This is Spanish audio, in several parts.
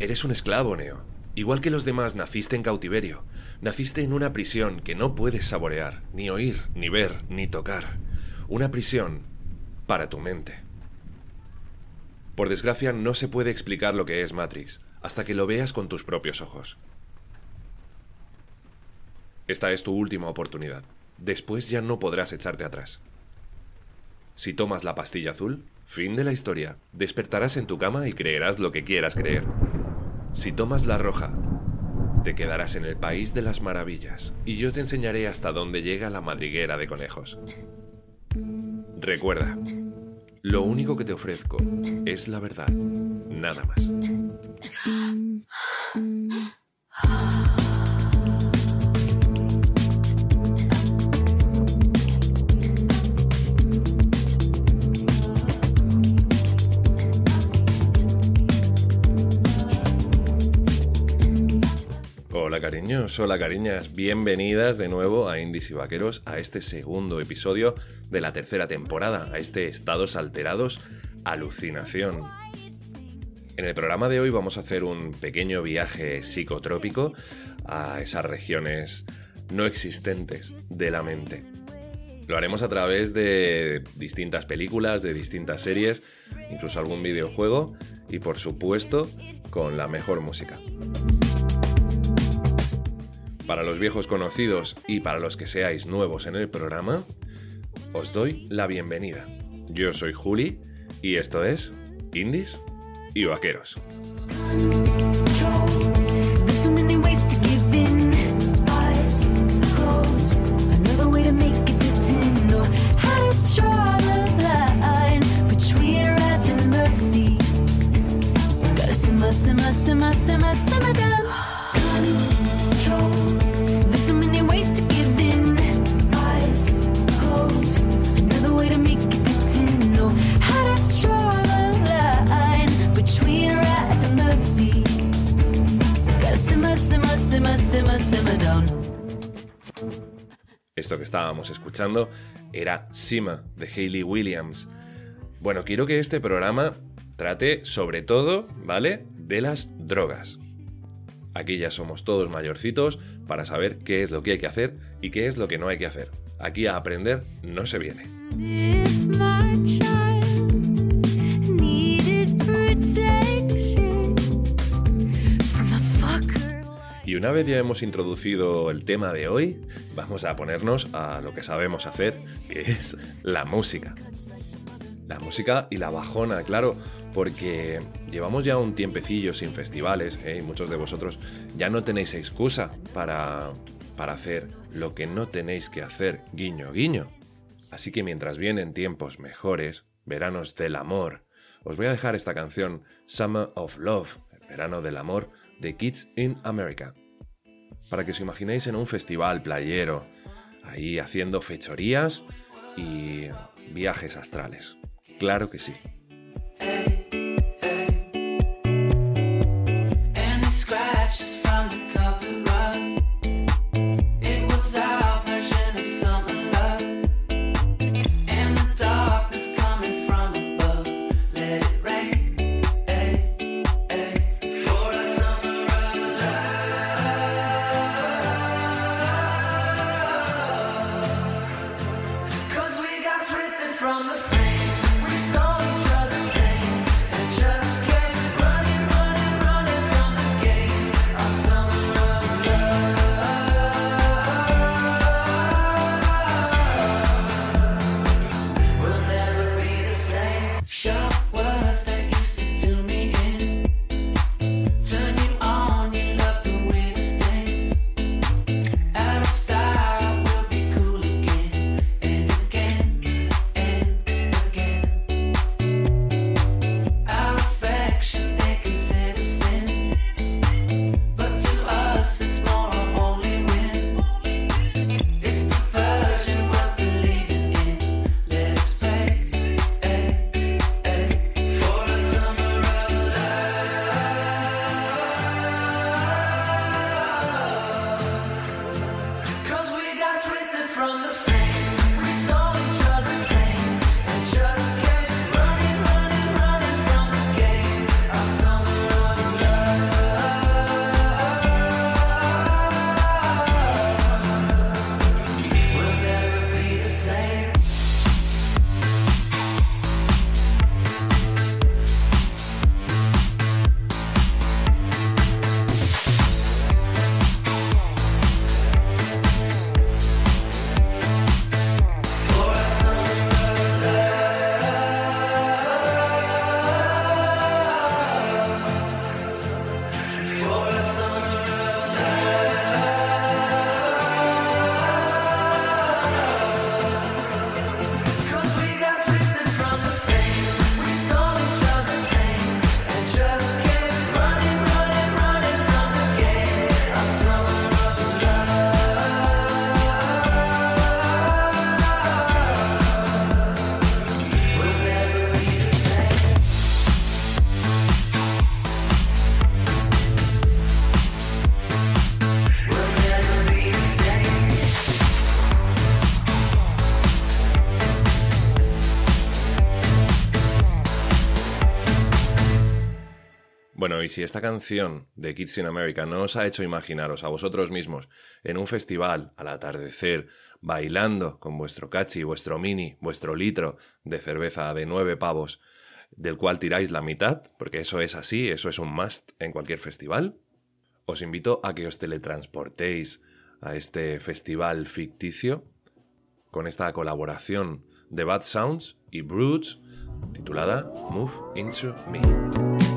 Eres un esclavo, Neo. Igual que los demás, naciste en cautiverio. Naciste en una prisión que no puedes saborear, ni oír, ni ver, ni tocar. Una prisión para tu mente. Por desgracia, no se puede explicar lo que es Matrix hasta que lo veas con tus propios ojos. Esta es tu última oportunidad. Después ya no podrás echarte atrás. Si tomas la pastilla azul, fin de la historia. Despertarás en tu cama y creerás lo que quieras creer. Si tomas la roja, te quedarás en el país de las maravillas y yo te enseñaré hasta dónde llega la madriguera de conejos. Recuerda, lo único que te ofrezco es la verdad, nada más. Hola cariños, hola cariñas, bienvenidas de nuevo a Indies y Vaqueros, a este segundo episodio de la tercera temporada, a este Estados Alterados, Alucinación. En el programa de hoy vamos a hacer un pequeño viaje psicotrópico a esas regiones no existentes de la mente. Lo haremos a través de distintas películas, de distintas series, incluso algún videojuego y por supuesto con la mejor música. Para los viejos conocidos y para los que seáis nuevos en el programa, os doy la bienvenida. Yo soy Juli y esto es Indies y Vaqueros. Era Sima de Hayley Williams. Bueno, quiero que este programa trate sobre todo, ¿vale? De las drogas. Aquí ya somos todos mayorcitos para saber qué es lo que hay que hacer y qué es lo que no hay que hacer. Aquí a aprender no se viene. Y una vez ya hemos introducido el tema de hoy, vamos a ponernos a lo que sabemos hacer, que es la música. La música y la bajona, claro, porque llevamos ya un tiempecillo sin festivales ¿eh? y muchos de vosotros ya no tenéis excusa para, para hacer lo que no tenéis que hacer, guiño, guiño. Así que mientras vienen tiempos mejores, veranos del amor, os voy a dejar esta canción Summer of Love, el verano del amor, de Kids in America. Para que os imaginéis en un festival playero, ahí haciendo fechorías y viajes astrales. Claro que sí. Si esta canción de Kids in America no os ha hecho imaginaros a vosotros mismos en un festival al atardecer, bailando con vuestro cachi, vuestro mini, vuestro litro de cerveza de nueve pavos, del cual tiráis la mitad, porque eso es así, eso es un must en cualquier festival, os invito a que os teletransportéis a este festival ficticio con esta colaboración de Bad Sounds y Brutes titulada Move Into Me.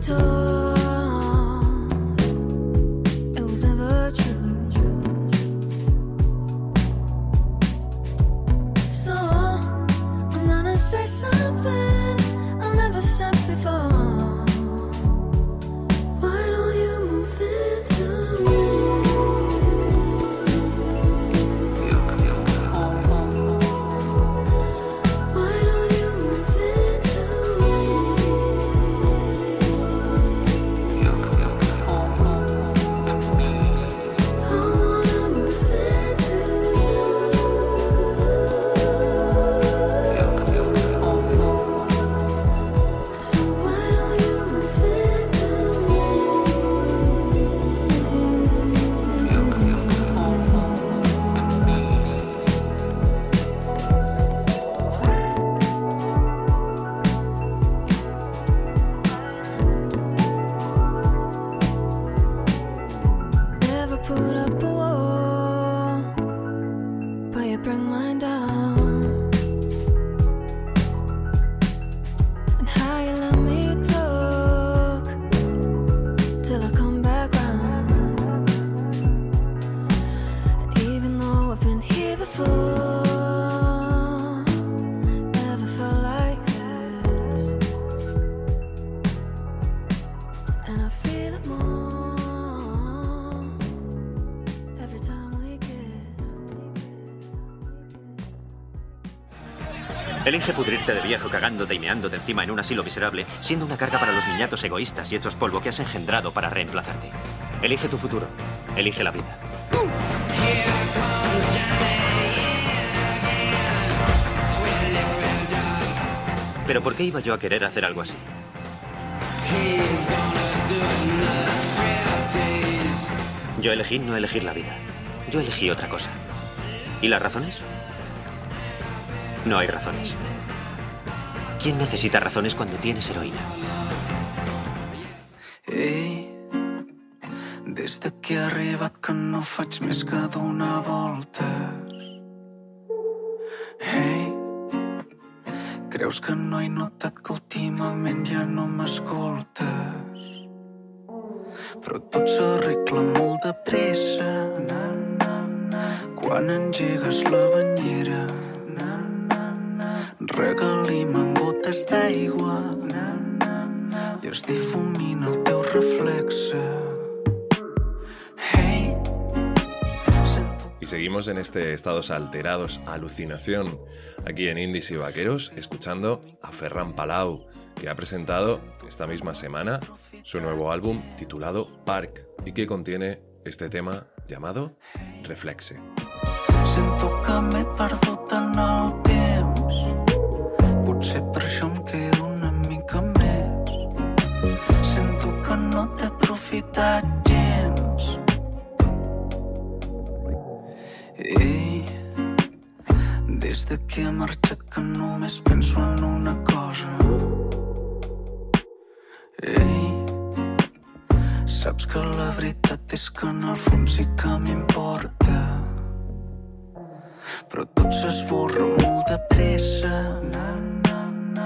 To. Elige pudrirte de viejo cagándote y meándote encima en un asilo miserable, siendo una carga para los niñatos egoístas y hechos polvo que has engendrado para reemplazarte. Elige tu futuro. Elige la vida. Pero ¿por qué iba yo a querer hacer algo así? Yo elegí no elegir la vida. Yo elegí otra cosa. ¿Y las razones? No hay razones. ¿Quién necesita razones cuando tienes heroína? Ei, des de que he arribat que no faig més que donar voltes. Hey, creus que no he notat que últimament ja no m'escoltes? Però tot s'arregla molt de pressa quan engegues la banyera. Regalim en gotes d'aigua i es difumina el teu reflexe. Hey, y seguimos en este estados alterados, alucinación, aquí en Indies y Vaqueros, escuchando a Ferran Palau, que ha presentado esta misma semana su nuevo álbum titulado Park y que contiene este tema llamado Reflexe. Sento que Potser per això em quedo una mica més. Sento que no t'he aprofitat gens. Ei, des de que he marxat que només penso en una cosa. Ei, saps que la veritat és que en el fons sí que m'importa. Però tot s'esborra molt de pressa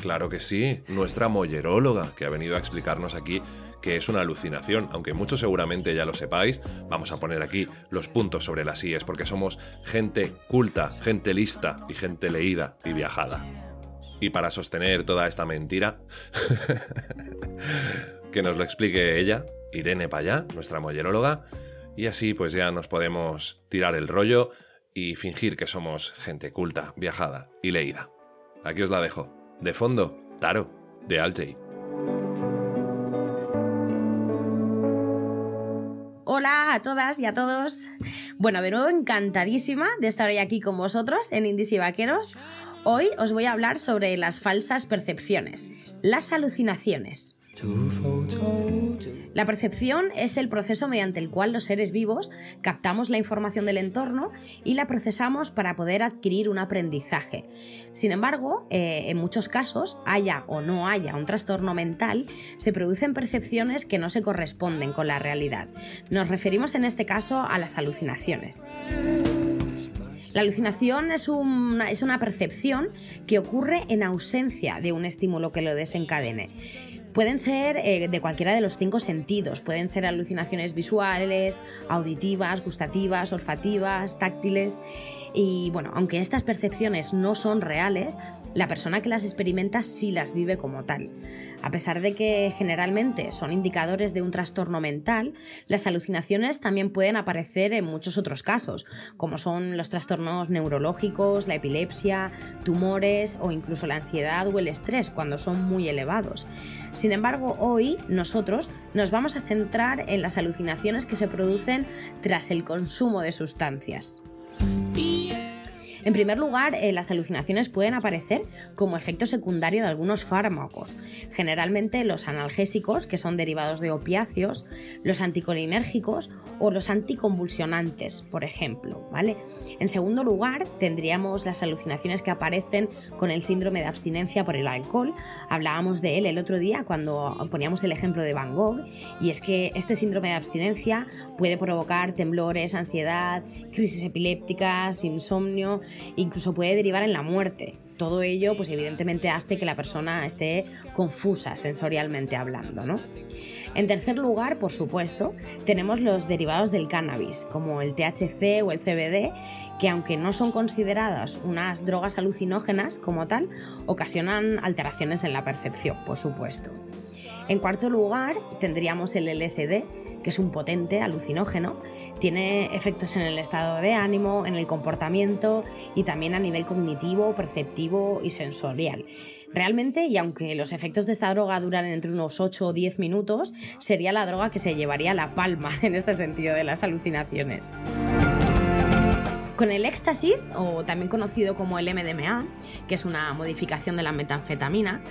Claro que sí, nuestra molleróloga, que ha venido a explicarnos aquí que es una alucinación, aunque muchos seguramente ya lo sepáis, vamos a poner aquí los puntos sobre las IES, porque somos gente culta, gente lista y gente leída y viajada. Y para sostener toda esta mentira, que nos lo explique ella, Irene Payá, nuestra molleróloga, y así pues ya nos podemos tirar el rollo y fingir que somos gente culta, viajada y leída. Aquí os la dejo. De fondo, Taro, de Aljay. Hola a todas y a todos. Bueno, de nuevo encantadísima de estar hoy aquí con vosotros en Indies y Vaqueros. Hoy os voy a hablar sobre las falsas percepciones, las alucinaciones. La percepción es el proceso mediante el cual los seres vivos captamos la información del entorno y la procesamos para poder adquirir un aprendizaje. Sin embargo, eh, en muchos casos, haya o no haya un trastorno mental, se producen percepciones que no se corresponden con la realidad. Nos referimos en este caso a las alucinaciones. La alucinación es una, es una percepción que ocurre en ausencia de un estímulo que lo desencadene. Pueden ser eh, de cualquiera de los cinco sentidos, pueden ser alucinaciones visuales, auditivas, gustativas, olfativas, táctiles. Y bueno, aunque estas percepciones no son reales, la persona que las experimenta sí las vive como tal. A pesar de que generalmente son indicadores de un trastorno mental, las alucinaciones también pueden aparecer en muchos otros casos, como son los trastornos neurológicos, la epilepsia, tumores o incluso la ansiedad o el estrés cuando son muy elevados. Sin embargo, hoy nosotros nos vamos a centrar en las alucinaciones que se producen tras el consumo de sustancias. En primer lugar, eh, las alucinaciones pueden aparecer como efecto secundario de algunos fármacos, generalmente los analgésicos, que son derivados de opiáceos, los anticolinérgicos o los anticonvulsionantes, por ejemplo. ¿vale? En segundo lugar, tendríamos las alucinaciones que aparecen con el síndrome de abstinencia por el alcohol. Hablábamos de él el otro día cuando poníamos el ejemplo de Van Gogh, y es que este síndrome de abstinencia puede provocar temblores, ansiedad, crisis epilépticas, insomnio incluso puede derivar en la muerte. Todo ello, pues evidentemente hace que la persona esté confusa sensorialmente hablando, ¿no? En tercer lugar, por supuesto, tenemos los derivados del cannabis, como el THC o el CBD, que aunque no son consideradas unas drogas alucinógenas como tal, ocasionan alteraciones en la percepción, por supuesto. En cuarto lugar, tendríamos el LSD, que es un potente alucinógeno, tiene efectos en el estado de ánimo, en el comportamiento y también a nivel cognitivo, perceptivo y sensorial. Realmente, y aunque los efectos de esta droga duran entre unos 8 o 10 minutos, sería la droga que se llevaría la palma en este sentido de las alucinaciones. Con el éxtasis, o también conocido como el MDMA, que es una modificación de la metanfetamina,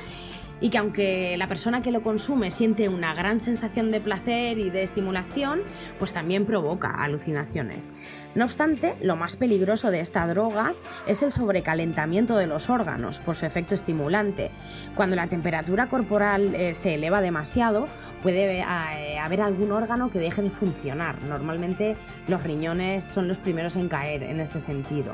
y que aunque la persona que lo consume siente una gran sensación de placer y de estimulación, pues también provoca alucinaciones. No obstante, lo más peligroso de esta droga es el sobrecalentamiento de los órganos por su efecto estimulante. Cuando la temperatura corporal eh, se eleva demasiado, puede eh, haber algún órgano que deje de funcionar. Normalmente los riñones son los primeros en caer en este sentido.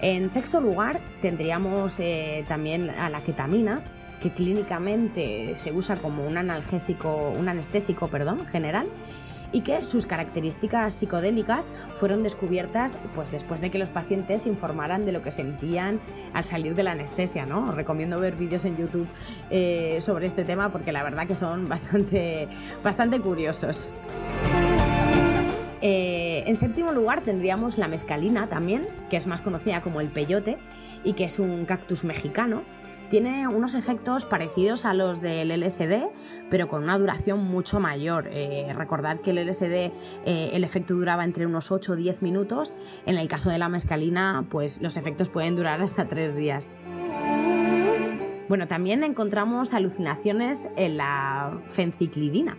En sexto lugar, tendríamos eh, también a la ketamina, que clínicamente se usa como un analgésico, un anestésico, perdón, general y que sus características psicodélicas fueron descubiertas pues después de que los pacientes informaran de lo que sentían al salir de la anestesia, ¿no? Os recomiendo ver vídeos en YouTube eh, sobre este tema porque la verdad que son bastante, bastante curiosos. Eh, en séptimo lugar tendríamos la mescalina también, que es más conocida como el peyote y que es un cactus mexicano tiene unos efectos parecidos a los del LSD, pero con una duración mucho mayor. Eh, recordad que el LSD, eh, el efecto duraba entre unos 8 o 10 minutos. En el caso de la mescalina, pues los efectos pueden durar hasta 3 días. Bueno, también encontramos alucinaciones en la fenciclidina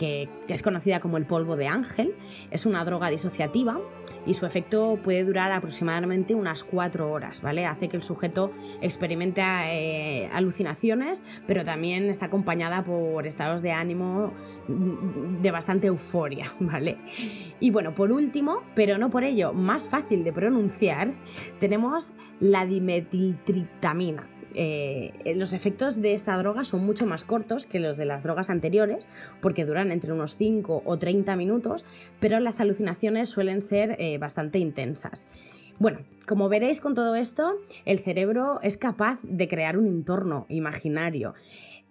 que, es conocida como el polvo de ángel. Es una droga disociativa y su efecto puede durar aproximadamente unas cuatro horas, ¿vale? Hace que el sujeto experimente eh, alucinaciones, pero también está acompañada por estados de ánimo de bastante euforia, ¿vale? Y bueno, por último, pero no por ello más fácil de pronunciar, tenemos la dimetiltriptamina. Eh, los efectos de esta droga son mucho más cortos que los de las drogas anteriores, porque duran entre unos 5 o 30 minutos, pero las alucinaciones suelen ser eh, bastante intensas. Bueno, como veréis con todo esto, el cerebro es capaz de crear un entorno imaginario.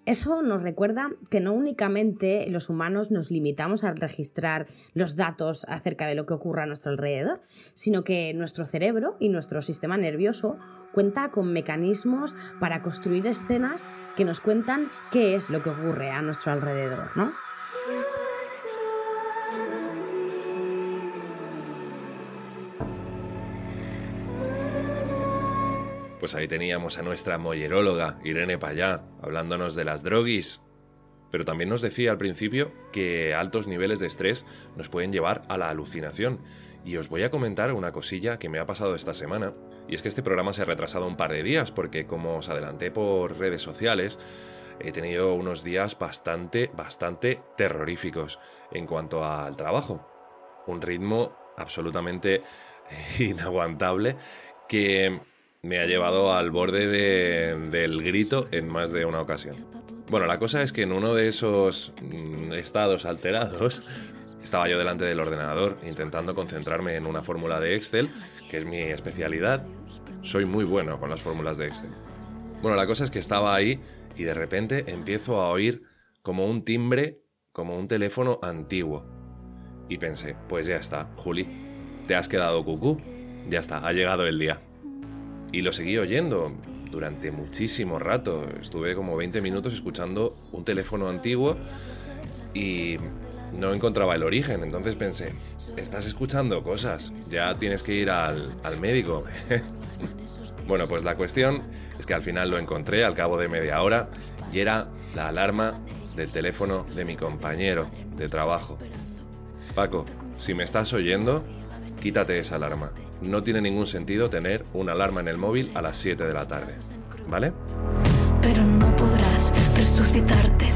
Eso nos recuerda que no únicamente los humanos nos limitamos a registrar los datos acerca de lo que ocurre a nuestro alrededor, sino que nuestro cerebro y nuestro sistema nervioso cuenta con mecanismos para construir escenas que nos cuentan qué es lo que ocurre a nuestro alrededor, ¿no? Pues ahí teníamos a nuestra molleróloga, Irene Payá, hablándonos de las droguis. Pero también nos decía al principio que altos niveles de estrés nos pueden llevar a la alucinación. Y os voy a comentar una cosilla que me ha pasado esta semana. Y es que este programa se ha retrasado un par de días porque como os adelanté por redes sociales, he tenido unos días bastante, bastante terroríficos en cuanto al trabajo. Un ritmo absolutamente inaguantable que me ha llevado al borde del grito en más de una ocasión. Bueno, la cosa es que en uno de esos mm, estados alterados estaba yo delante del ordenador intentando concentrarme en una fórmula de Excel, que es mi especialidad. Soy muy bueno con las fórmulas de Excel. Bueno, la cosa es que estaba ahí y de repente empiezo a oír como un timbre, como un teléfono antiguo. Y pensé, pues ya está, Juli, te has quedado cucú, ya está, ha llegado el día. Y lo seguí oyendo durante muchísimo rato. Estuve como 20 minutos escuchando un teléfono antiguo y no encontraba el origen. Entonces pensé, estás escuchando cosas, ya tienes que ir al, al médico. bueno, pues la cuestión es que al final lo encontré al cabo de media hora y era la alarma del teléfono de mi compañero de trabajo. Paco, si me estás oyendo, quítate esa alarma no tiene ningún sentido tener una alarma en el móvil a las 7 de la tarde. ¿Vale? Pero no podrás resucitarte.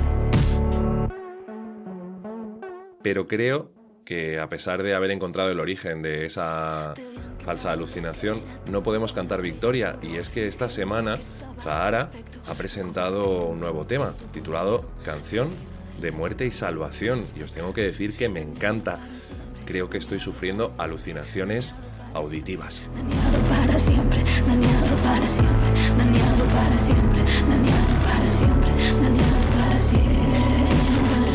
Pero creo que a pesar de haber encontrado el origen de esa falsa alucinación, no podemos cantar victoria. Y es que esta semana Zahara ha presentado un nuevo tema titulado Canción de Muerte y Salvación. Y os tengo que decir que me encanta. Creo que estoy sufriendo alucinaciones auditivas. Dañado para siempre, dañado para siempre, dañado para siempre, dañado para siempre, dañado para siempre,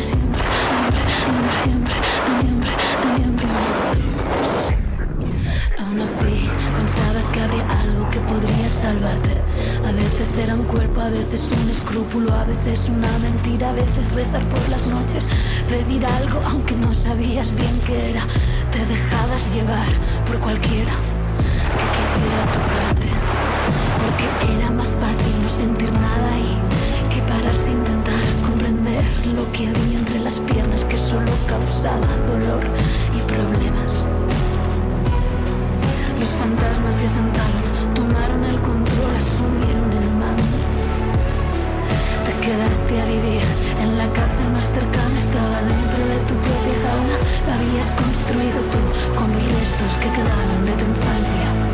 siempre, siempre, Aún así, pensabas que habría algo que podría salvarte. A veces era un cuerpo, a veces un escrúpulo, a veces una mentira, a veces rezar por las noches, pedir algo aunque no sabías bien qué era te dejabas llevar por cualquiera que quisiera tocarte. Porque era más fácil no sentir nada y que pararse e intentar comprender lo que había entre las piernas que solo causaba dolor y problemas. Los fantasmas se sentaron, tomaron el control, asumieron el quedaste a vivir en la cárcel más cercana, estaba dentro de tu propia jaula, la habías construido tú con los restos que quedaron de tu infancia.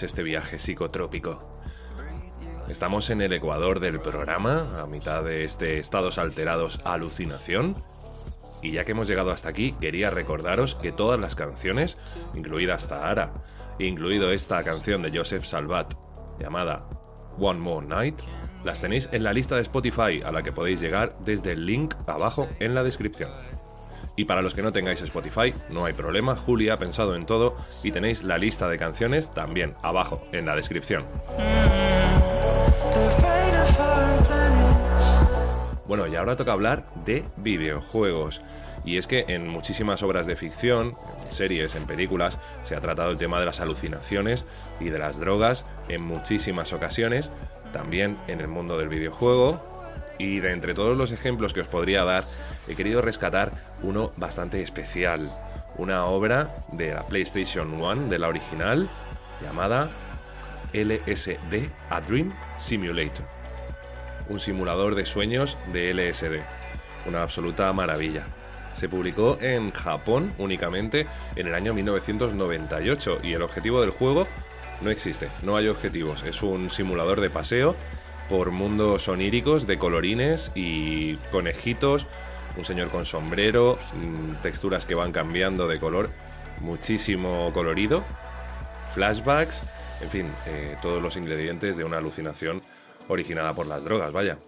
Este viaje psicotrópico? Estamos en el ecuador del programa, a mitad de este estados alterados alucinación. Y ya que hemos llegado hasta aquí, quería recordaros que todas las canciones, incluida hasta Ara, incluido esta canción de Joseph Salvat, llamada One More Night, las tenéis en la lista de Spotify a la que podéis llegar desde el link abajo en la descripción. Y para los que no tengáis Spotify, no hay problema, Julia ha pensado en todo y tenéis la lista de canciones también abajo en la descripción. Bueno, y ahora toca hablar de videojuegos. Y es que en muchísimas obras de ficción, en series, en películas, se ha tratado el tema de las alucinaciones y de las drogas en muchísimas ocasiones, también en el mundo del videojuego. Y de entre todos los ejemplos que os podría dar, he querido rescatar uno bastante especial. Una obra de la PlayStation 1, de la original, llamada LSD A Dream Simulator un simulador de sueños de LSD. Una absoluta maravilla. Se publicó en Japón únicamente en el año 1998 y el objetivo del juego no existe, no hay objetivos. Es un simulador de paseo por mundos oníricos de colorines y conejitos, un señor con sombrero, mm, texturas que van cambiando de color, muchísimo colorido, flashbacks, en fin, eh, todos los ingredientes de una alucinación originada por las drogas, vaya.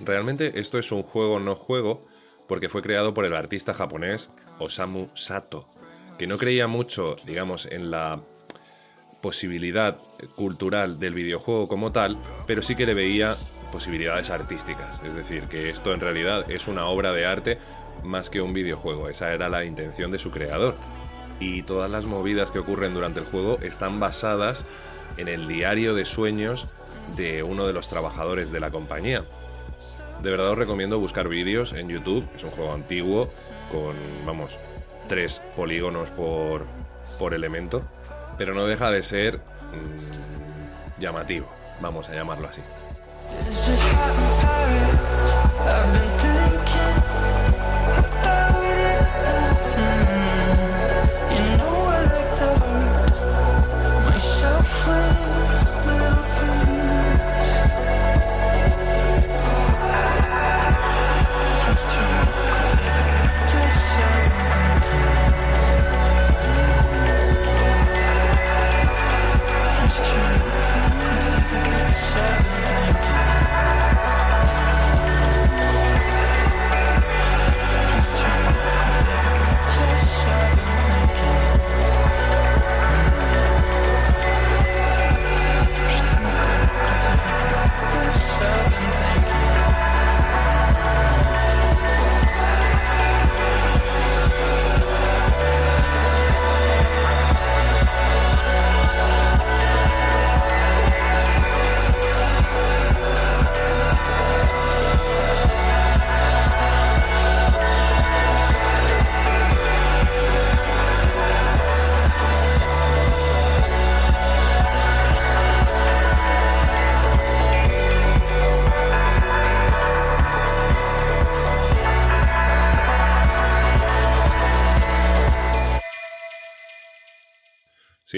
Realmente esto es un juego no juego porque fue creado por el artista japonés Osamu Sato, que no creía mucho, digamos, en la posibilidad cultural del videojuego como tal, pero sí que le veía posibilidades artísticas. Es decir, que esto en realidad es una obra de arte más que un videojuego. Esa era la intención de su creador. Y todas las movidas que ocurren durante el juego están basadas en el diario de sueños de uno de los trabajadores de la compañía. De verdad os recomiendo buscar vídeos en YouTube, es un juego antiguo con, vamos, tres polígonos por, por elemento, pero no deja de ser mm, llamativo, vamos a llamarlo así. Is it hot in Paris? I've been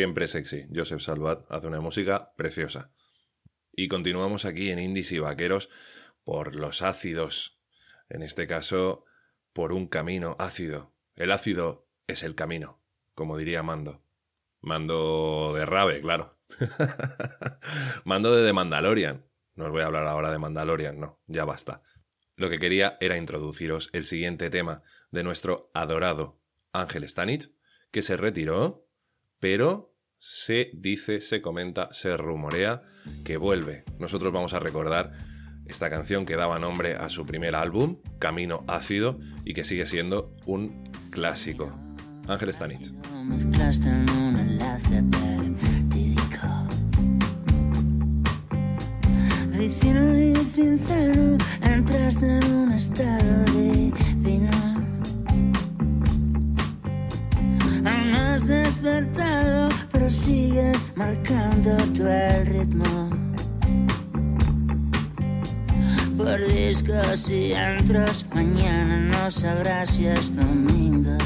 Siempre sexy. Joseph Salvat hace una música preciosa. Y continuamos aquí en Indies y Vaqueros por los ácidos. En este caso, por un camino ácido. El ácido es el camino, como diría Mando. Mando de Rave, claro. Mando de The Mandalorian. No os voy a hablar ahora de Mandalorian, no, ya basta. Lo que quería era introduciros el siguiente tema de nuestro adorado Ángel Stanich, que se retiró pero se dice, se comenta, se rumorea que vuelve. Nosotros vamos a recordar esta canción que daba nombre a su primer álbum, Camino Ácido, y que sigue siendo un clásico. Ángel Stanich. despertado, pero sigues marcando tú el ritmo. Por discos y antros, mañana no sabrás si es domingo.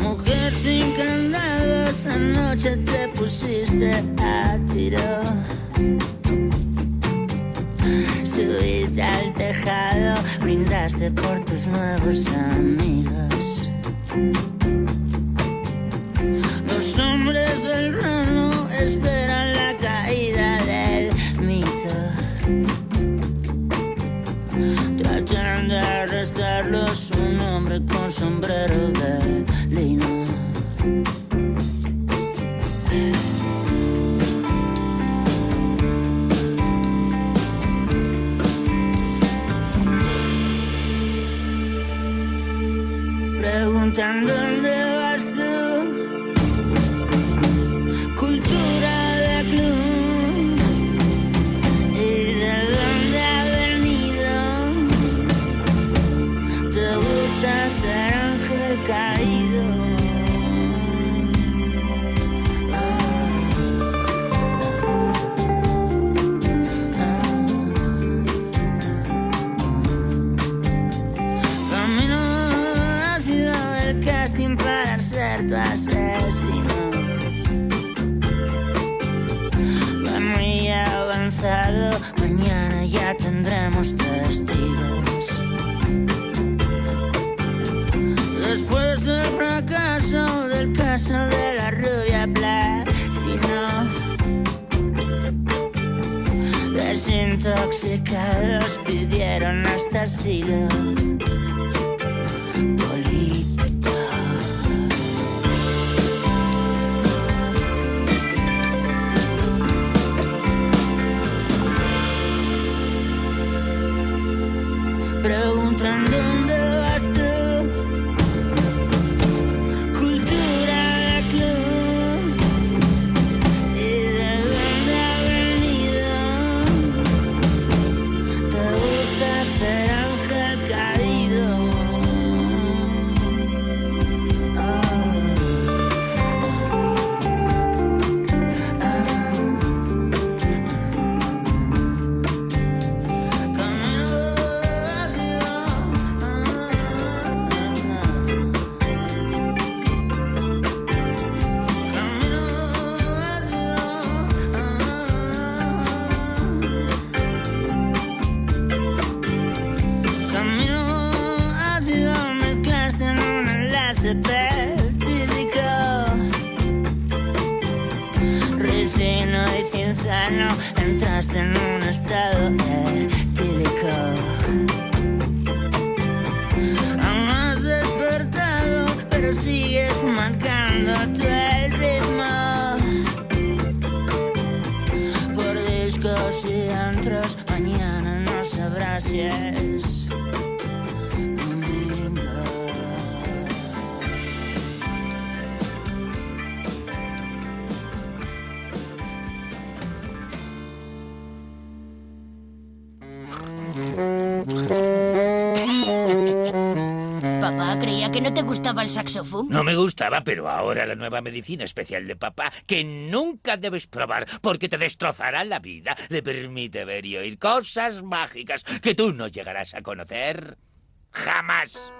Mujer sin candados, anoche te pusiste a tiro. Subiste al tejado, brindaste por tus nuevos amigos. Los hombres del rano esperan la caída del mito. Tratan de arrestarlos un hombre con sombrero de Sheila. No me gustaba, pero ahora la nueva medicina especial de papá, que nunca debes probar porque te destrozará la vida, le permite ver y oír cosas mágicas que tú no llegarás a conocer jamás.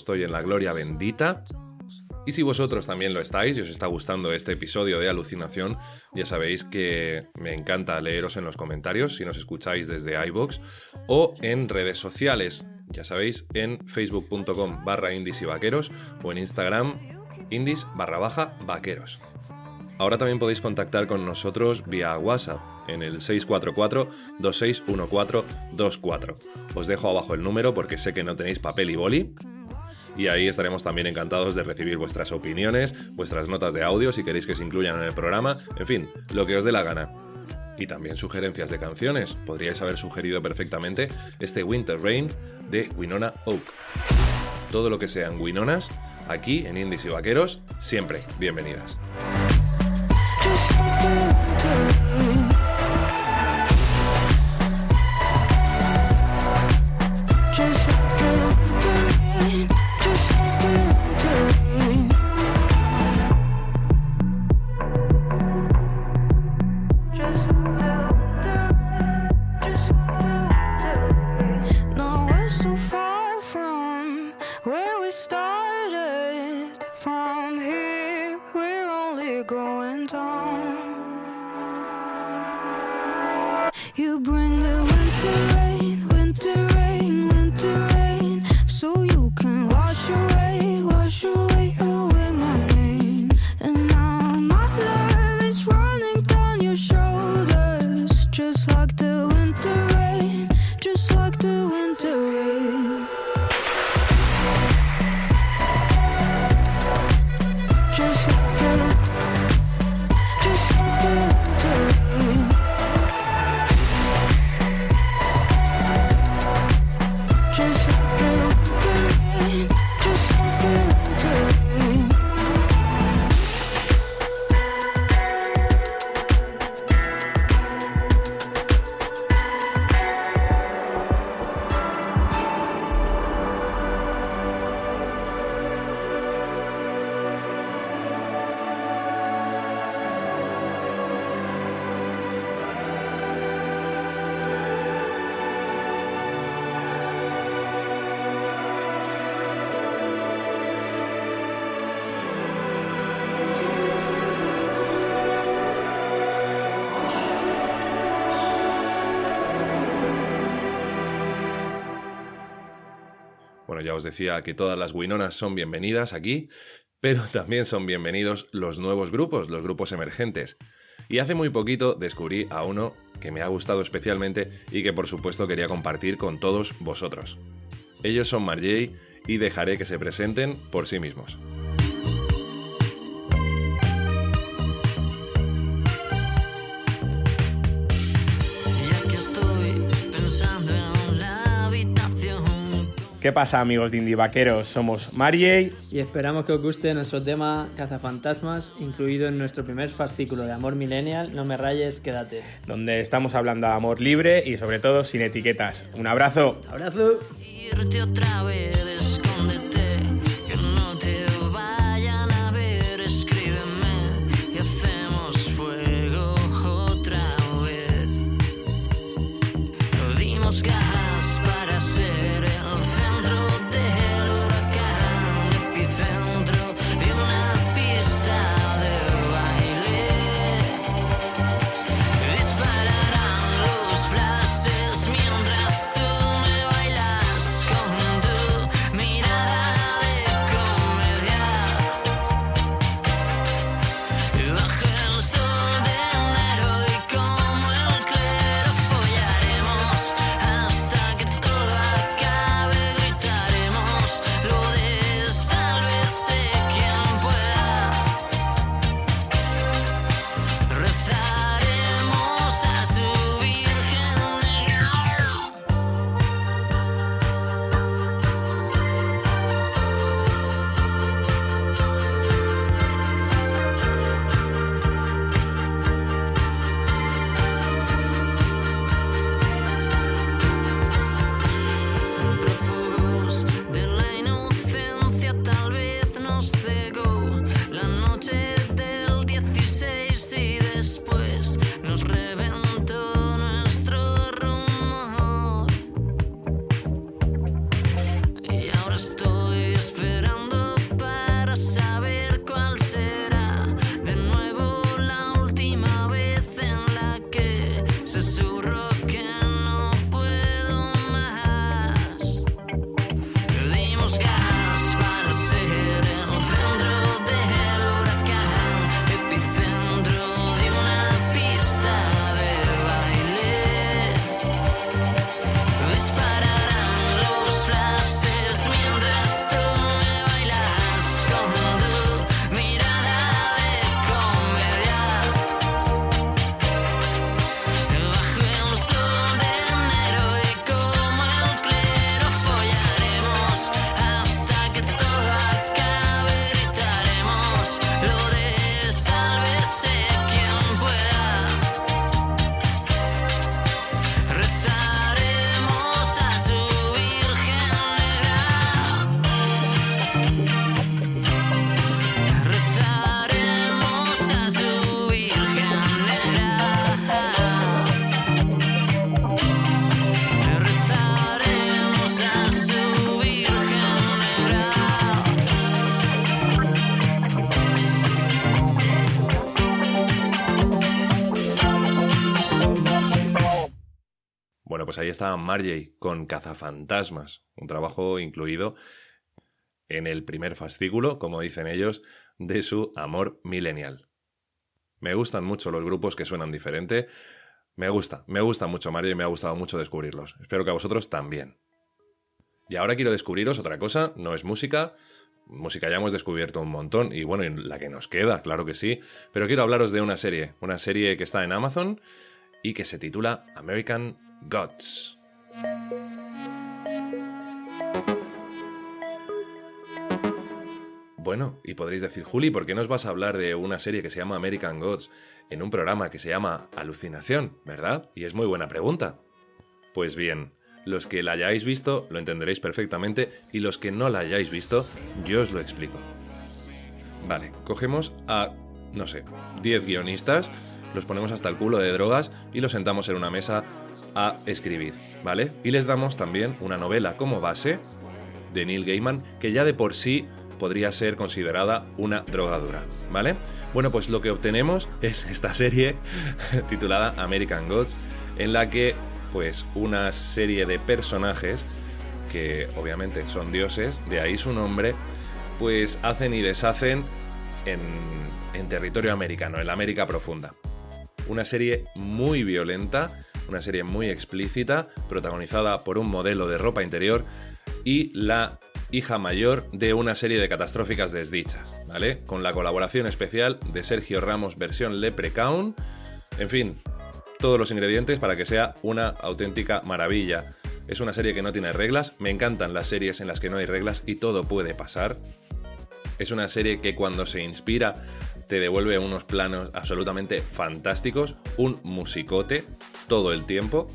Estoy en la gloria bendita. Y si vosotros también lo estáis y os está gustando este episodio de Alucinación, ya sabéis que me encanta leeros en los comentarios si nos escucháis desde iBox o en redes sociales. Ya sabéis, en facebook.com barra indies y vaqueros o en Instagram indies barra baja vaqueros. Ahora también podéis contactar con nosotros vía WhatsApp en el 644-261424. Os dejo abajo el número porque sé que no tenéis papel y boli. Y ahí estaremos también encantados de recibir vuestras opiniones, vuestras notas de audio si queréis que se incluyan en el programa, en fin, lo que os dé la gana. Y también sugerencias de canciones. Podríais haber sugerido perfectamente este Winter Rain de Winona Oak. Todo lo que sean Winonas, aquí en Indies y Vaqueros, siempre bienvenidas. Ya os decía que todas las Winonas son bienvenidas aquí, pero también son bienvenidos los nuevos grupos, los grupos emergentes. Y hace muy poquito descubrí a uno que me ha gustado especialmente y que por supuesto quería compartir con todos vosotros. Ellos son Marjay y dejaré que se presenten por sí mismos. Estoy pensando en. ¿Qué pasa amigos de Indie Vaqueros? Somos Mariey Y esperamos que os guste nuestro tema Cazafantasmas, incluido en nuestro primer fascículo de Amor Millennial, No me rayes, quédate. donde estamos hablando de amor libre y sobre todo sin etiquetas. Un abrazo. ¡Abrazo! Irte otra vez, ahí estaba Marjay con Cazafantasmas, un trabajo incluido en el primer fascículo, como dicen ellos, de su amor millennial. Me gustan mucho los grupos que suenan diferente. Me gusta, me gusta mucho Mario y me ha gustado mucho descubrirlos. Espero que a vosotros también. Y ahora quiero descubriros otra cosa, no es música. Música ya hemos descubierto un montón y bueno, la que nos queda, claro que sí. Pero quiero hablaros de una serie, una serie que está en Amazon y que se titula American Gods. Bueno, y podréis decir, Juli, ¿por qué nos vas a hablar de una serie que se llama American Gods en un programa que se llama Alucinación, verdad? Y es muy buena pregunta. Pues bien, los que la hayáis visto lo entenderéis perfectamente y los que no la hayáis visto, yo os lo explico. Vale, cogemos a, no sé, 10 guionistas, los ponemos hasta el culo de drogas y los sentamos en una mesa a escribir, ¿vale? Y les damos también una novela como base de Neil Gaiman que ya de por sí podría ser considerada una drogadura, ¿vale? Bueno, pues lo que obtenemos es esta serie titulada American Gods, en la que pues una serie de personajes que obviamente son dioses, de ahí su nombre, pues hacen y deshacen en, en territorio americano, en la América profunda. Una serie muy violenta, una serie muy explícita, protagonizada por un modelo de ropa interior y la hija mayor de una serie de catastróficas desdichas, ¿vale? Con la colaboración especial de Sergio Ramos versión Leprechaun. En fin, todos los ingredientes para que sea una auténtica maravilla. Es una serie que no tiene reglas, me encantan las series en las que no hay reglas y todo puede pasar. Es una serie que cuando se inspira te devuelve unos planos absolutamente fantásticos, un musicote todo el tiempo.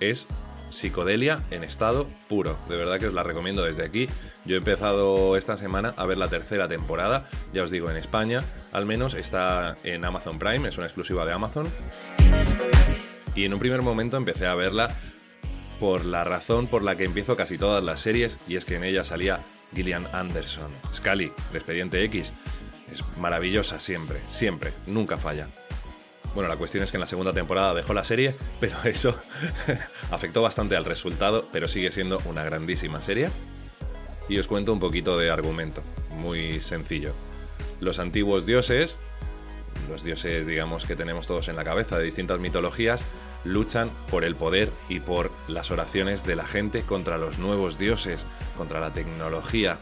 Es psicodelia en estado puro. De verdad que os la recomiendo desde aquí. Yo he empezado esta semana a ver la tercera temporada. Ya os digo, en España al menos está en Amazon Prime, es una exclusiva de Amazon. Y en un primer momento empecé a verla por la razón por la que empiezo casi todas las series, y es que en ella salía Gillian Anderson. Scully, de Expediente X. Es maravillosa siempre, siempre, nunca falla. Bueno, la cuestión es que en la segunda temporada dejó la serie, pero eso afectó bastante al resultado, pero sigue siendo una grandísima serie. Y os cuento un poquito de argumento, muy sencillo. Los antiguos dioses, los dioses digamos que tenemos todos en la cabeza de distintas mitologías, luchan por el poder y por las oraciones de la gente contra los nuevos dioses, contra la tecnología.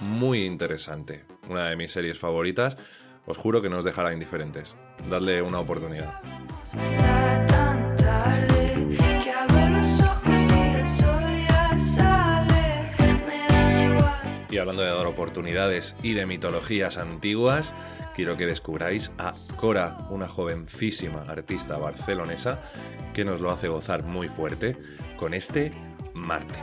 Muy interesante, una de mis series favoritas. Os juro que no os dejará indiferentes. Dadle una oportunidad. Y hablando de dar oportunidades y de mitologías antiguas, quiero que descubráis a Cora, una jovencísima artista barcelonesa que nos lo hace gozar muy fuerte con este Marte.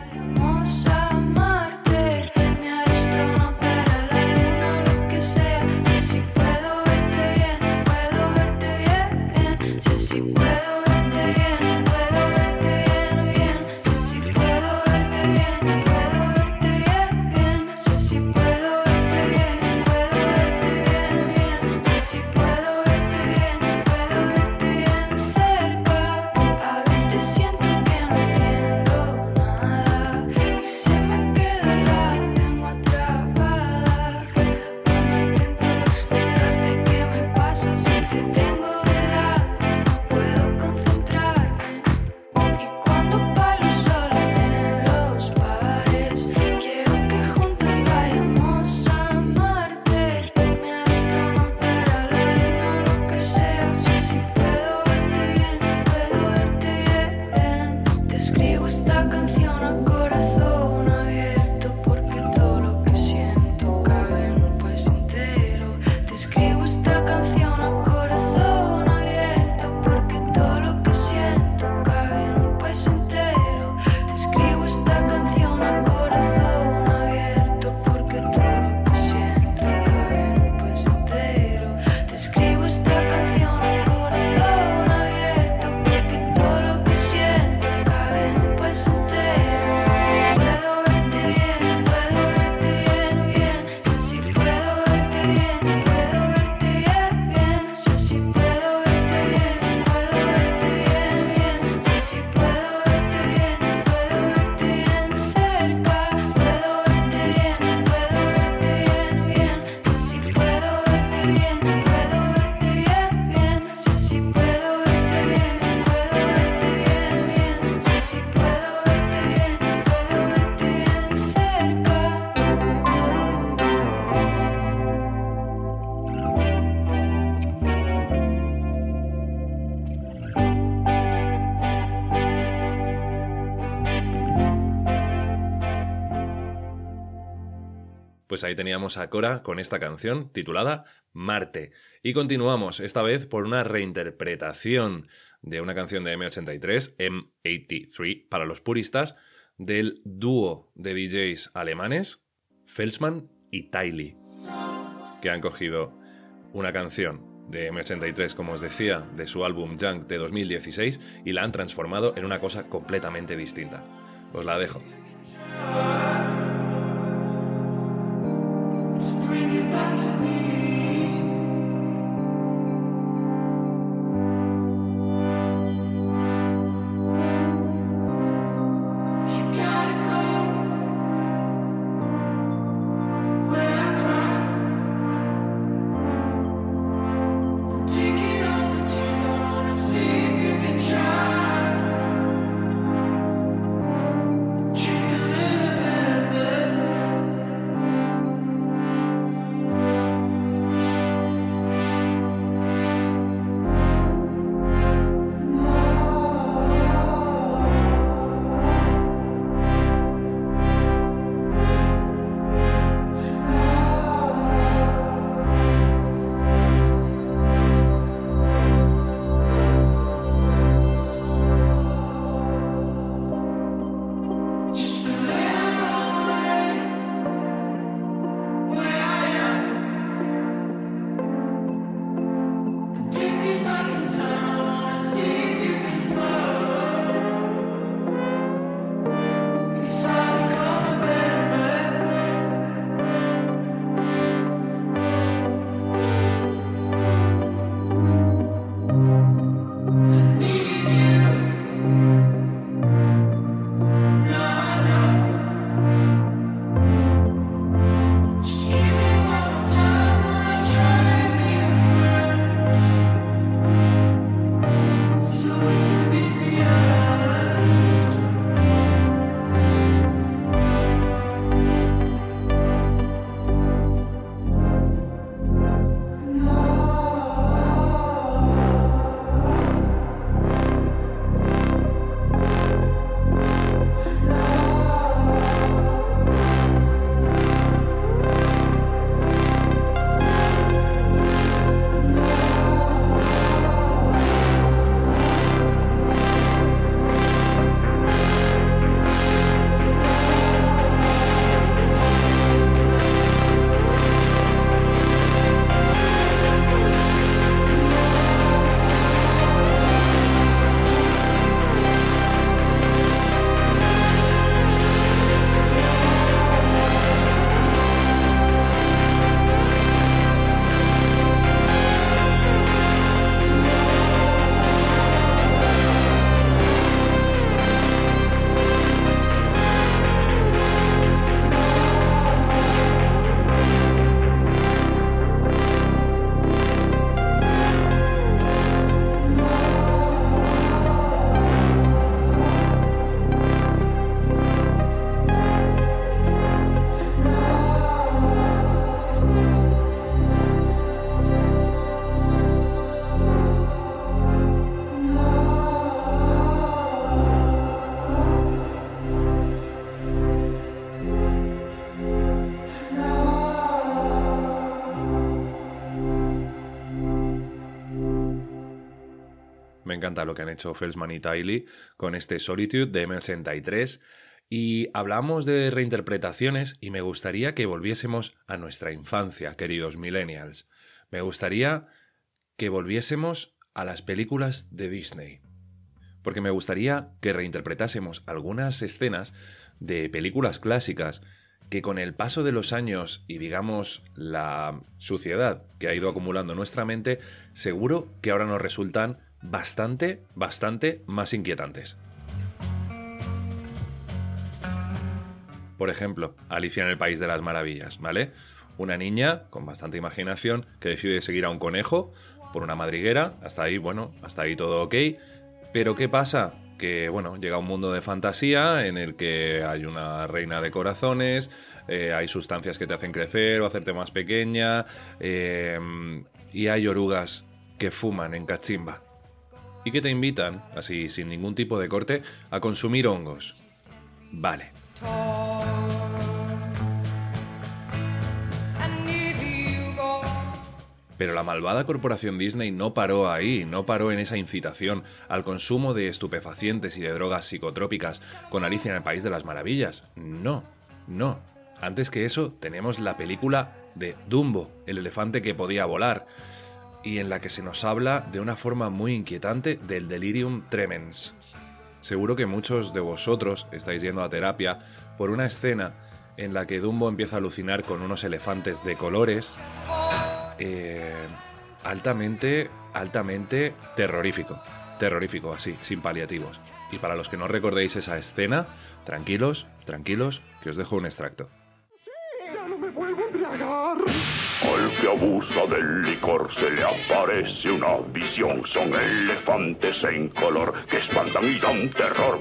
Pues ahí teníamos a Cora con esta canción titulada Marte. Y continuamos, esta vez por una reinterpretación de una canción de M83, M83 para los puristas, del dúo de DJs alemanes, Felsman y Tylee, que han cogido una canción de M83, como os decía, de su álbum Junk de 2016 y la han transformado en una cosa completamente distinta. Os la dejo. Encanta lo que han hecho Felsman y Tiley con este Solitude de M83. Y hablamos de reinterpretaciones y me gustaría que volviésemos a nuestra infancia, queridos millennials. Me gustaría que volviésemos a las películas de Disney. Porque me gustaría que reinterpretásemos algunas escenas de películas clásicas que con el paso de los años y digamos la suciedad que ha ido acumulando nuestra mente, seguro que ahora nos resultan bastante, bastante más inquietantes. Por ejemplo, Alicia en el País de las Maravillas, ¿vale? Una niña con bastante imaginación que decide seguir a un conejo por una madriguera, hasta ahí, bueno, hasta ahí todo ok. Pero ¿qué pasa? Que, bueno, llega un mundo de fantasía en el que hay una reina de corazones, eh, hay sustancias que te hacen crecer o hacerte más pequeña, eh, y hay orugas que fuman en cachimba y que te invitan, así sin ningún tipo de corte, a consumir hongos. Vale. Pero la malvada corporación Disney no paró ahí, no paró en esa incitación al consumo de estupefacientes y de drogas psicotrópicas con Alicia en el País de las Maravillas. No, no. Antes que eso, tenemos la película de Dumbo, el elefante que podía volar, y en la que se nos habla de una forma muy inquietante del delirium tremens. Seguro que muchos de vosotros estáis yendo a terapia por una escena en la que Dumbo empieza a alucinar con unos elefantes de colores eh, altamente, altamente terrorífico. Terrorífico, así, sin paliativos. Y para los que no recordéis esa escena, tranquilos, tranquilos, que os dejo un extracto. Que abusa del licor se le aparece una visión. Son elefantes en color que espantan y dan terror.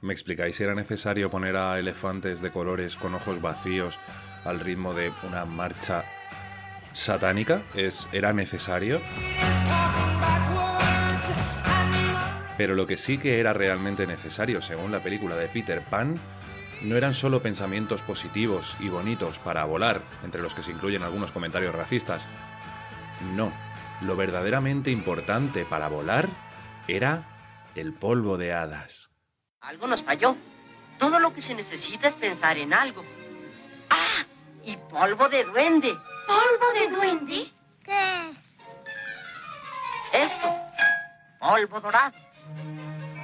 ¿Me explicáis si era necesario poner a elefantes de colores con ojos vacíos al ritmo de una marcha satánica? ¿Es, ¿Era necesario? Pero lo que sí que era realmente necesario, según la película de Peter Pan, no eran solo pensamientos positivos y bonitos para volar, entre los que se incluyen algunos comentarios racistas. No, lo verdaderamente importante para volar era el polvo de hadas. Algo nos falló. Todo lo que se necesita es pensar en algo. ¡Ah! Y polvo de duende. ¿Polvo de duende? ¿Qué? Esto. Polvo dorado.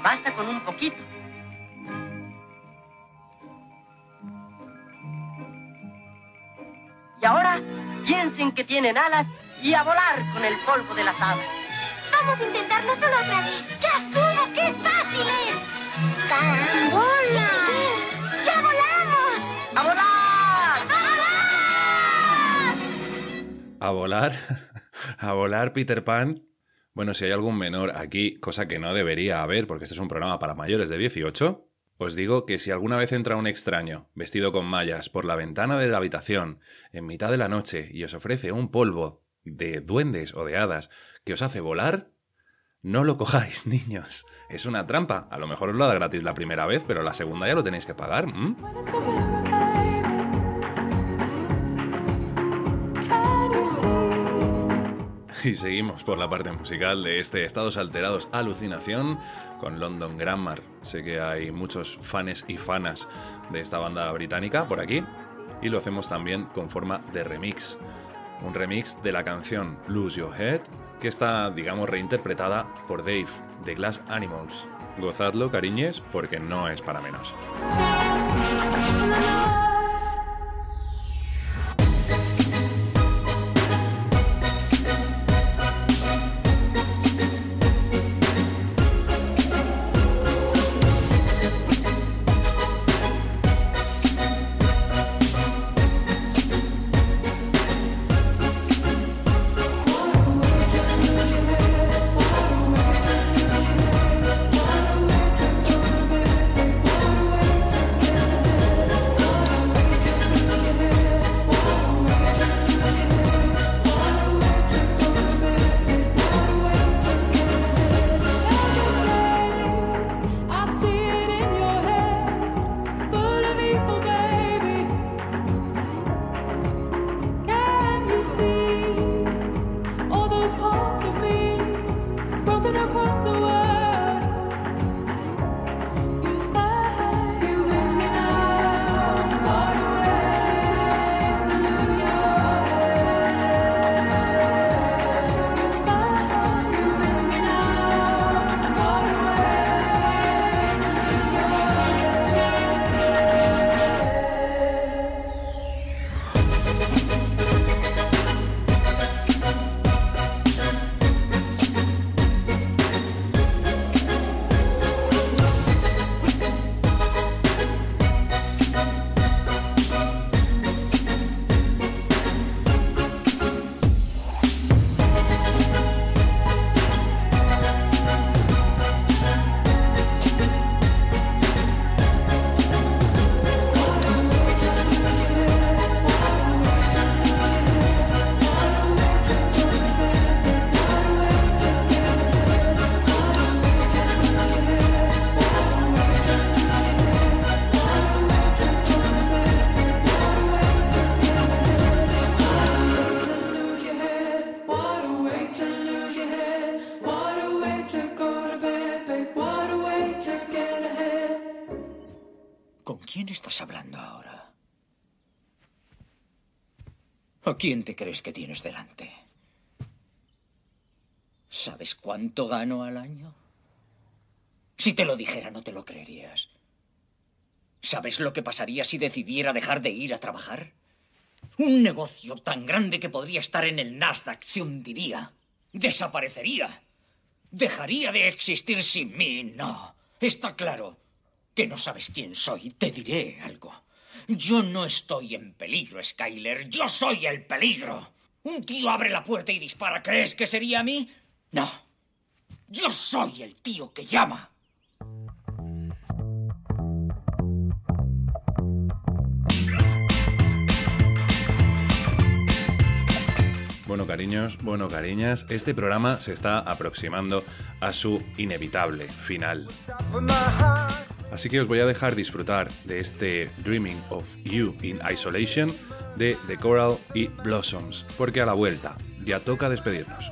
Basta con un poquito. Y ahora piensen que tienen alas y a volar con el polvo de las hadas. Vamos a intentarlo solo otra vez. ¡Ya subo! ¡Qué fácil es! ¡Carambola! ¡Ya volamos! ¡A volar! A volar, a volar Peter Pan. Bueno, si hay algún menor aquí, cosa que no debería haber porque este es un programa para mayores de 18, os digo que si alguna vez entra un extraño, vestido con mallas, por la ventana de la habitación, en mitad de la noche, y os ofrece un polvo de duendes o de hadas que os hace volar, no lo cojáis, niños. Es una trampa. A lo mejor os lo da gratis la primera vez, pero la segunda ya lo tenéis que pagar. Y seguimos por la parte musical de este Estados Alterados Alucinación con London Grammar. Sé que hay muchos fans y fanas de esta banda británica por aquí y lo hacemos también con forma de remix. Un remix de la canción Lose Your Head que está, digamos, reinterpretada por Dave de Glass Animals. Gozadlo, cariñes, porque no es para menos. Quién te crees que tienes delante? ¿Sabes cuánto gano al año? Si te lo dijera, no te lo creerías. ¿Sabes lo que pasaría si decidiera dejar de ir a trabajar? Un negocio tan grande que podría estar en el Nasdaq se hundiría, desaparecería, dejaría de existir sin mí. No, está claro que no sabes quién soy. Te diré algo. Yo no estoy en peligro, Skyler. Yo soy el peligro. Un tío abre la puerta y dispara. ¿Crees que sería a mí? No. Yo soy el tío que llama. Bueno, cariños, bueno, cariñas, este programa se está aproximando a su inevitable final. Así que os voy a dejar disfrutar de este Dreaming of You in Isolation de The Coral y Blossoms, porque a la vuelta ya toca despedirnos.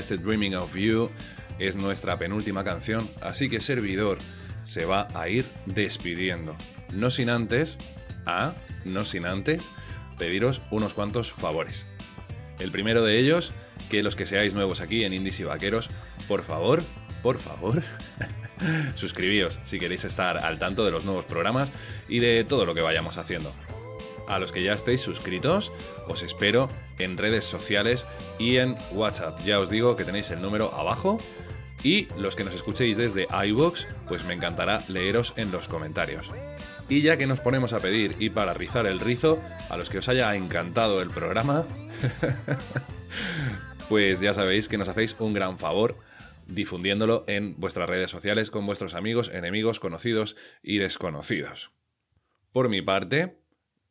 Este Dreaming of You es nuestra penúltima canción, así que servidor se va a ir despidiendo. No sin antes, ah, no sin antes, pediros unos cuantos favores. El primero de ellos, que los que seáis nuevos aquí en Indies y Vaqueros, por favor, por favor, suscribíos si queréis estar al tanto de los nuevos programas y de todo lo que vayamos haciendo. A los que ya estéis suscritos, os espero en redes sociales y en WhatsApp. Ya os digo que tenéis el número abajo. Y los que nos escuchéis desde iVoox, pues me encantará leeros en los comentarios. Y ya que nos ponemos a pedir y para rizar el rizo, a los que os haya encantado el programa, pues ya sabéis que nos hacéis un gran favor difundiéndolo en vuestras redes sociales con vuestros amigos, enemigos, conocidos y desconocidos. Por mi parte,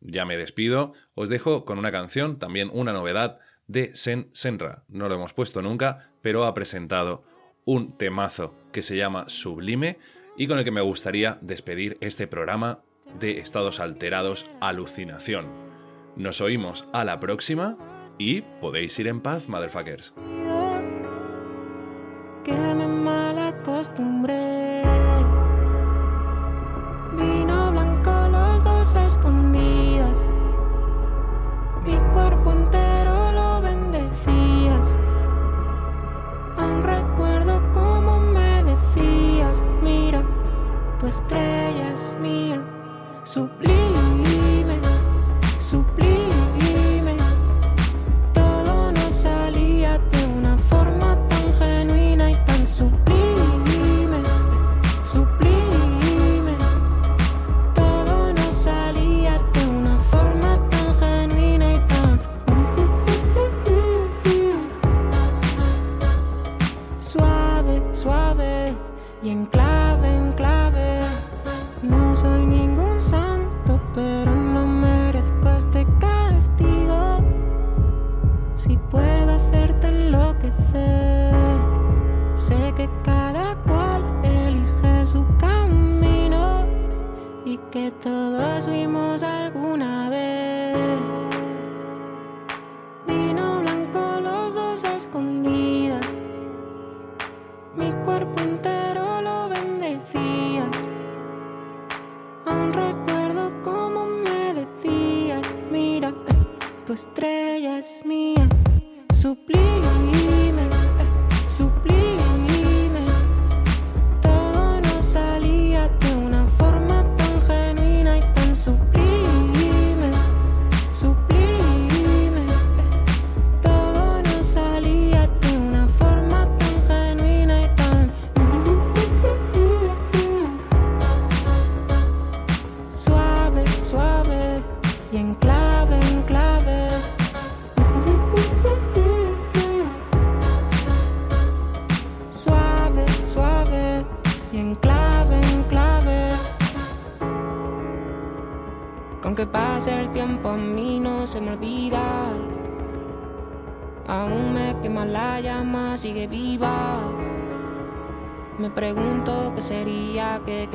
ya me despido, os dejo con una canción, también una novedad de Sen Senra. No lo hemos puesto nunca, pero ha presentado un temazo que se llama Sublime y con el que me gustaría despedir este programa de estados alterados alucinación. Nos oímos a la próxima y podéis ir en paz, motherfuckers. Sublime, que todos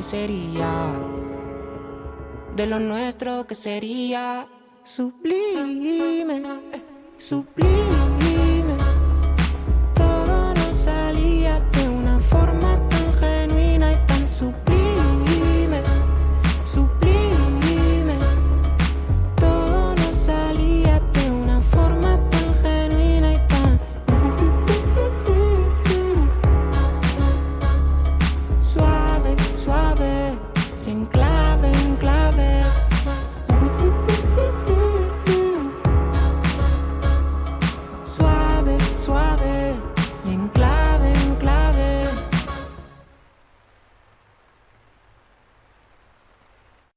sería. De lo nuestro, qué sería.